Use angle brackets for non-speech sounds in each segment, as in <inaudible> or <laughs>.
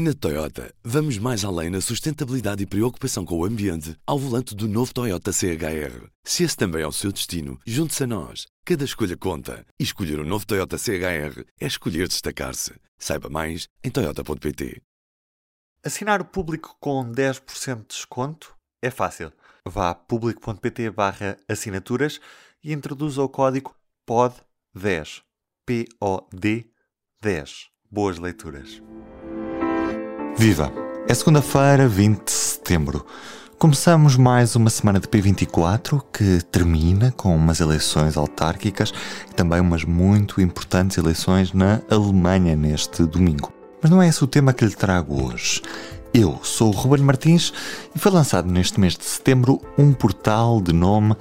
Na Toyota, vamos mais além na sustentabilidade e preocupação com o ambiente ao volante do novo Toyota CHR. Se esse também é o seu destino, junte-se a nós. Cada escolha conta. E escolher o um novo Toyota CHR é escolher destacar-se. Saiba mais em Toyota.pt. Assinar o público com 10% de desconto é fácil. Vá a público.pt barra assinaturas e introduza o código POD10. P-O-D 10. Boas leituras. Viva! É segunda-feira, 20 de setembro. Começamos mais uma semana de P24 que termina com umas eleições autárquicas e também umas muito importantes eleições na Alemanha neste domingo. Mas não é esse o tema que lhe trago hoje. Eu sou o Ruben Martins e foi lançado neste mês de setembro um portal de nome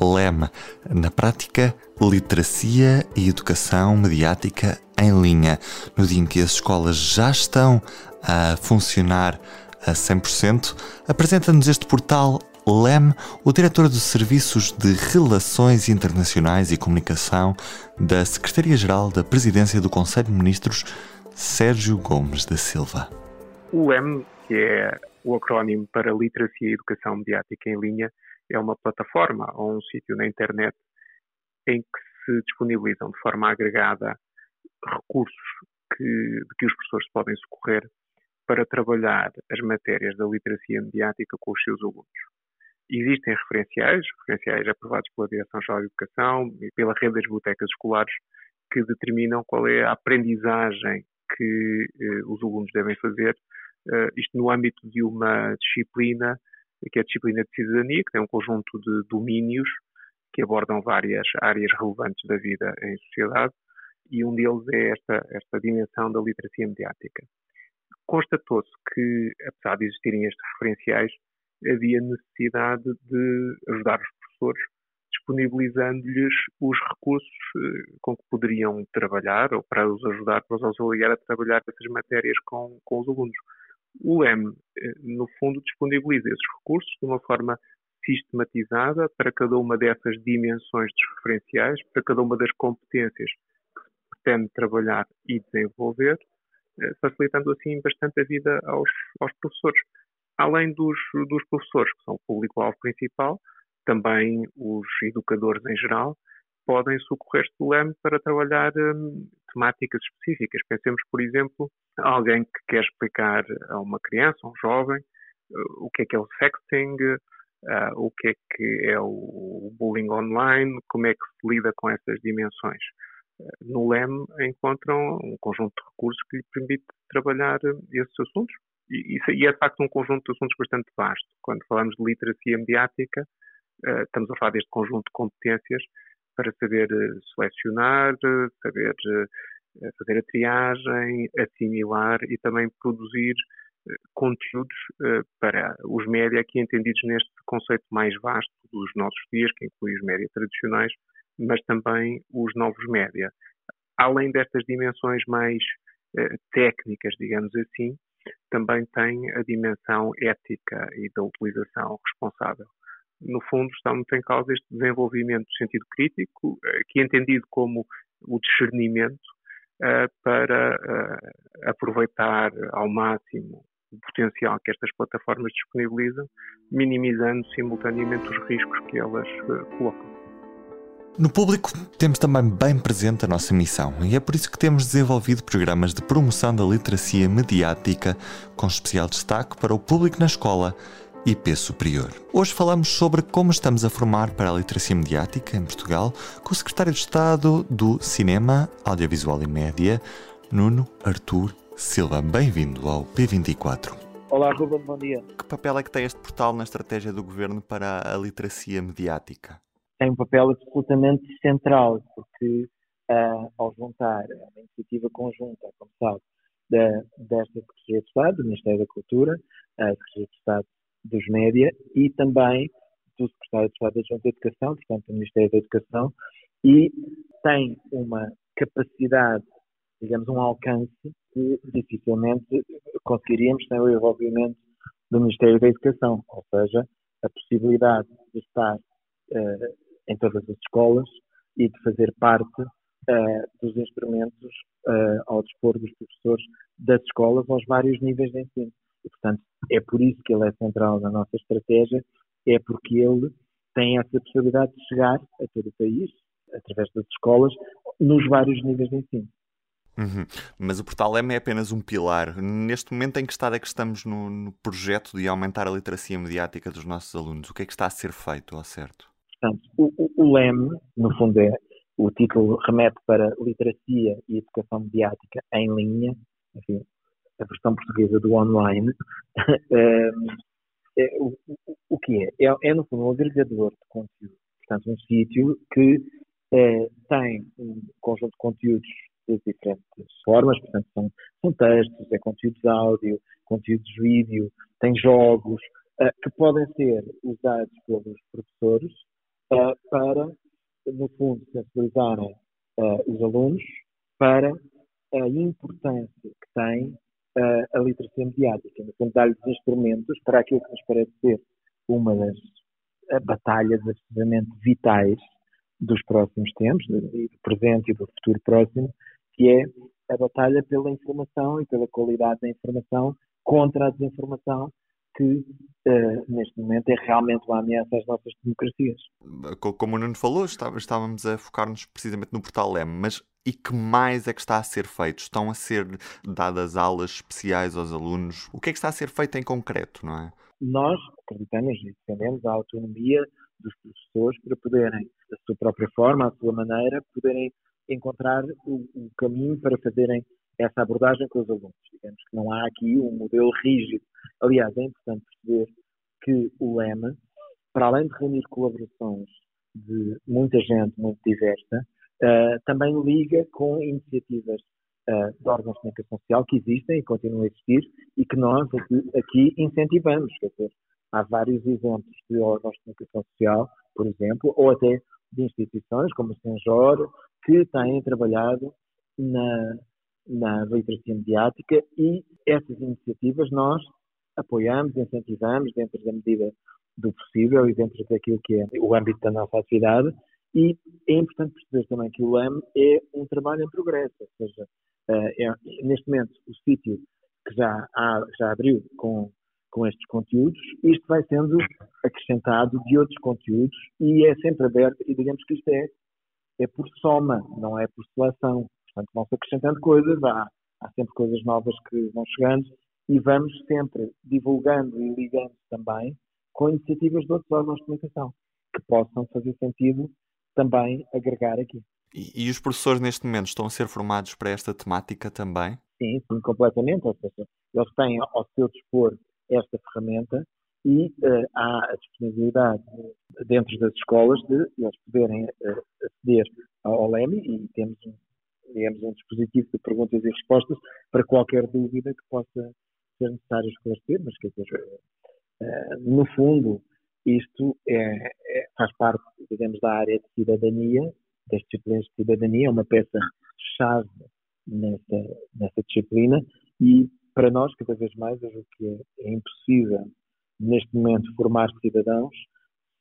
LEM, na prática Literacia e Educação Mediática em Linha, no dia em que as escolas já estão a funcionar a 100%, apresenta-nos este portal LEM, o diretor dos Serviços de Relações Internacionais e Comunicação da Secretaria-Geral da Presidência do Conselho de Ministros, Sérgio Gomes da Silva. O LEM, que é o acrónimo para Literacia e Educação Mediática em Linha, é uma plataforma ou um sítio na internet em que se disponibilizam de forma agregada recursos que, de que os professores podem socorrer para trabalhar as matérias da literacia mediática com os seus alunos. Existem referenciais, referenciais aprovados pela Direção-Geral de Educação e pela rede das bibliotecas escolares, que determinam qual é a aprendizagem que eh, os alunos devem fazer, eh, isto no âmbito de uma disciplina, que é a disciplina de cidadania, que tem um conjunto de domínios que abordam várias áreas relevantes da vida em sociedade, e um deles é esta, esta dimensão da literacia mediática constatou-se que, apesar de existirem estes referenciais, havia necessidade de ajudar os professores, disponibilizando-lhes os recursos eh, com que poderiam trabalhar ou para os ajudar, para os auxiliar a trabalhar essas matérias com, com os alunos. O LEM, eh, no fundo, disponibiliza esses recursos de uma forma sistematizada para cada uma dessas dimensões dos referenciais, para cada uma das competências que se pretende trabalhar e desenvolver, facilitando assim bastante a vida aos, aos professores. Além dos, dos professores, que são o público-alvo principal, também os educadores em geral podem socorrer-se do LEM para trabalhar hum, temáticas específicas. Pensemos, por exemplo, alguém que quer explicar a uma criança, a um jovem, uh, o que é que é o sexting, uh, o que é que é o bullying online, como é que se lida com essas dimensões no LEM encontram um conjunto de recursos que lhe permite trabalhar esses assuntos. E, e é de facto um conjunto de assuntos bastante vasto. Quando falamos de literacia mediática, uh, estamos a falar deste conjunto de competências para saber uh, selecionar, saber fazer a triagem, assimilar e também produzir conteúdos para os média aqui entendidos neste conceito mais vasto dos nossos dias, que inclui os média tradicionais, mas também os novos média. Além destas dimensões mais eh, técnicas, digamos assim, também tem a dimensão ética e da utilização responsável. No fundo, está muito em causa este desenvolvimento do sentido crítico, eh, que é entendido como o discernimento eh, para eh, aproveitar ao máximo o potencial que estas plataformas disponibilizam, minimizando simultaneamente os riscos que elas colocam. No público temos também bem presente a nossa missão e é por isso que temos desenvolvido programas de promoção da literacia mediática com especial destaque para o público na escola e P superior. Hoje falamos sobre como estamos a formar para a literacia mediática em Portugal com o secretário de Estado do Cinema, Audiovisual e Média, Nuno Artur Silva. Bem-vindo ao P24. Olá, Ruben, bom dia. Que papel é que tem este portal na estratégia do governo para a literacia mediática? Tem um papel absolutamente central, porque uh, ao juntar uma iniciativa conjunta, como sabe, da, desta Secretaria de Estado, do Ministério da Cultura, a Secretaria de Estado dos Média e também do Secretário de Estado da Junta de Educação, portanto, do Ministério da Educação, e tem uma capacidade, digamos, um alcance que dificilmente conseguiríamos sem o envolvimento do Ministério da Educação, ou seja, a possibilidade de estar uh, em todas as escolas e de fazer parte uh, dos instrumentos uh, ao dispor dos professores das escolas aos vários níveis de ensino. E, portanto, é por isso que ele é central na nossa estratégia, é porque ele tem essa possibilidade de chegar a todo o país, através das escolas, nos vários níveis de ensino. Uhum. Mas o Portal M é apenas um pilar. Neste momento, em que estado é que estamos no, no, projeto de aumentar a literacia mediática dos nossos alunos? O que é que está a ser feito ao certo? Portanto, o, o, o LEM, no fundo, é o título remete para Literacia e Educação Mediática em Linha, enfim, a versão portuguesa do online. <laughs> é, o, o, que é? é? é? no fundo, um agregador de conteúdo. Portanto, um sítio que é, tem um conjunto de conteúdos de diferentes formas, portanto, são, são textos, é conteúdos áudio, conteúdos vídeo, tem jogos, uh, que podem ser usados pelos professores para, no fundo, sensibilizarem uh, os alunos para a importância que tem a literacia mediática, no fundo, dar-lhes instrumentos para aquilo que nos parece ser uma das batalhas absolutamente vitais dos próximos tempos, do presente e do futuro próximo, que é a batalha pela informação e pela qualidade da informação contra a desinformação que uh, neste momento é realmente uma ameaça às nossas democracias. Como o Nuno falou, estávamos a focar-nos precisamente no portal M, mas e que mais é que está a ser feito? Estão a ser dadas aulas especiais aos alunos? O que é que está a ser feito em concreto, não é? Nós acreditamos e defendemos a autonomia dos professores para poderem, da sua própria forma, à sua maneira, poderem encontrar o, o caminho para fazerem essa abordagem com os alunos. Digamos que não há aqui um modelo rígido. Aliás, é importante perceber que o lema, para além de reunir colaborações de muita gente muito diversa, uh, também liga com iniciativas uh, de órgãos de comunicação social que existem e continuam a existir e que nós aqui, aqui incentivamos. Quer dizer, há vários exemplos de órgãos de comunicação social, por exemplo, ou até de instituições como o Senjor, que têm trabalhado na, na literacia mediática e essas iniciativas nós apoiamos, incentivamos dentro da medida do possível e dentro daquilo que é o âmbito da nossa atividade e é importante perceber também que o LAM é um trabalho em progresso, ou seja, eh, é, neste momento o sítio que já, há, já abriu com, com estes conteúdos, isto vai sendo acrescentado de outros conteúdos e é sempre aberto e digamos que isto é é por soma, não é por seleção. Portanto, vão-se acrescentando coisas, há, há sempre coisas novas que vão chegando e vamos sempre divulgando e ligando também com iniciativas de outros órgãos de comunicação que possam fazer sentido também agregar aqui. E, e, os professores neste momento estão a ser formados para esta temática também? Sim, sim, completamente. Ou seja, eles têm ao seu dispor esta ferramenta e uh, há a disponibilidade dentro das escolas de eles poderem uh, aceder ao LEMI e temos um, digamos, um dispositivo de perguntas e respostas para qualquer dúvida que possa ser necessário esclarecer, mas quer dizer, uh, no fundo, isto é, é, faz parte, digamos, da área de cidadania, das disciplinas de cidadania, é uma peça-chave nessa, nessa disciplina e para nós, cada vez mais, eu julgo que é, é impossível neste momento, formar cidadãos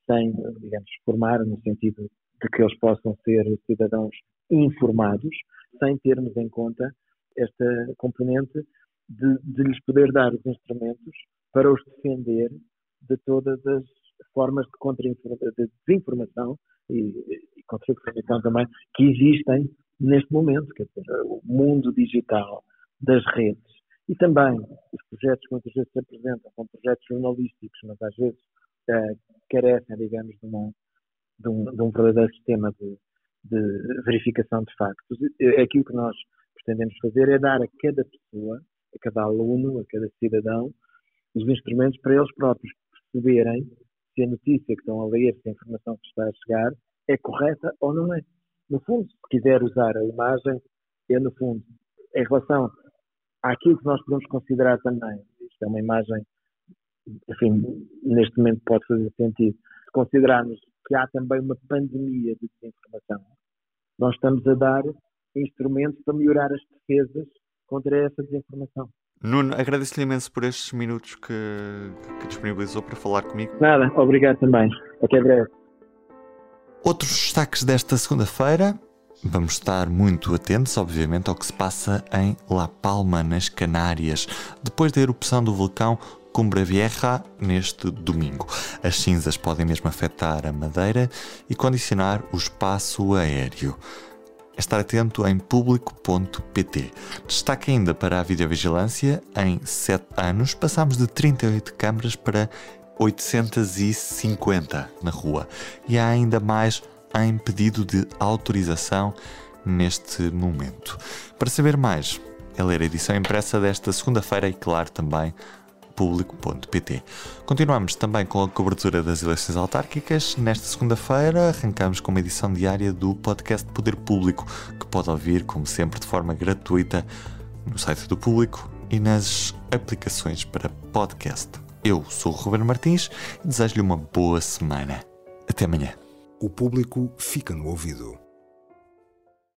sem, digamos, formar no sentido de que eles possam ser cidadãos informados, sem termos em conta esta componente de, de lhes poder dar os instrumentos para os defender de todas as formas de, contra de desinformação e, e contra-informação também que existem neste momento, quer dizer, o mundo digital das redes. E também os projetos que muitas vezes se apresentam são projetos jornalísticos, mas às vezes uh, carecem, digamos, de, uma, de, um, de um verdadeiro sistema de, de verificação de factos. Aquilo que nós pretendemos fazer é dar a cada pessoa, a cada aluno, a cada cidadão, os instrumentos para eles próprios perceberem se a notícia que estão a ler, se a informação que está a chegar é correta ou não é. No fundo, se quiser usar a imagem, é no fundo, em relação aquilo que nós podemos considerar também, isto é uma imagem, enfim, neste momento pode fazer sentido, se considerarmos que há também uma pandemia de desinformação, nós estamos a dar instrumentos para melhorar as defesas contra essa desinformação. Nuno, agradeço-lhe imenso por estes minutos que, que disponibilizou para falar comigo. Nada, obrigado também. Até breve. Outros destaques desta segunda-feira Vamos estar muito atentos, obviamente, ao que se passa em La Palma, nas Canárias, depois da erupção do vulcão Cumbra Vieja neste domingo. As cinzas podem mesmo afetar a madeira e condicionar o espaço aéreo. Estar atento em público.pt. Destaque ainda para a videovigilância. Em 7 anos, passamos de 38 câmaras para 850 na rua. E há ainda mais em pedido de autorização neste momento. Para saber mais, é ler a edição impressa desta segunda-feira e, claro, também público.pt. Continuamos também com a cobertura das eleições autárquicas. Nesta segunda-feira arrancamos com uma edição diária do podcast Poder Público, que pode ouvir, como sempre, de forma gratuita no site do Público e nas aplicações para podcast. Eu sou o Ruben Martins e desejo-lhe uma boa semana. Até amanhã. O público fica no ouvido.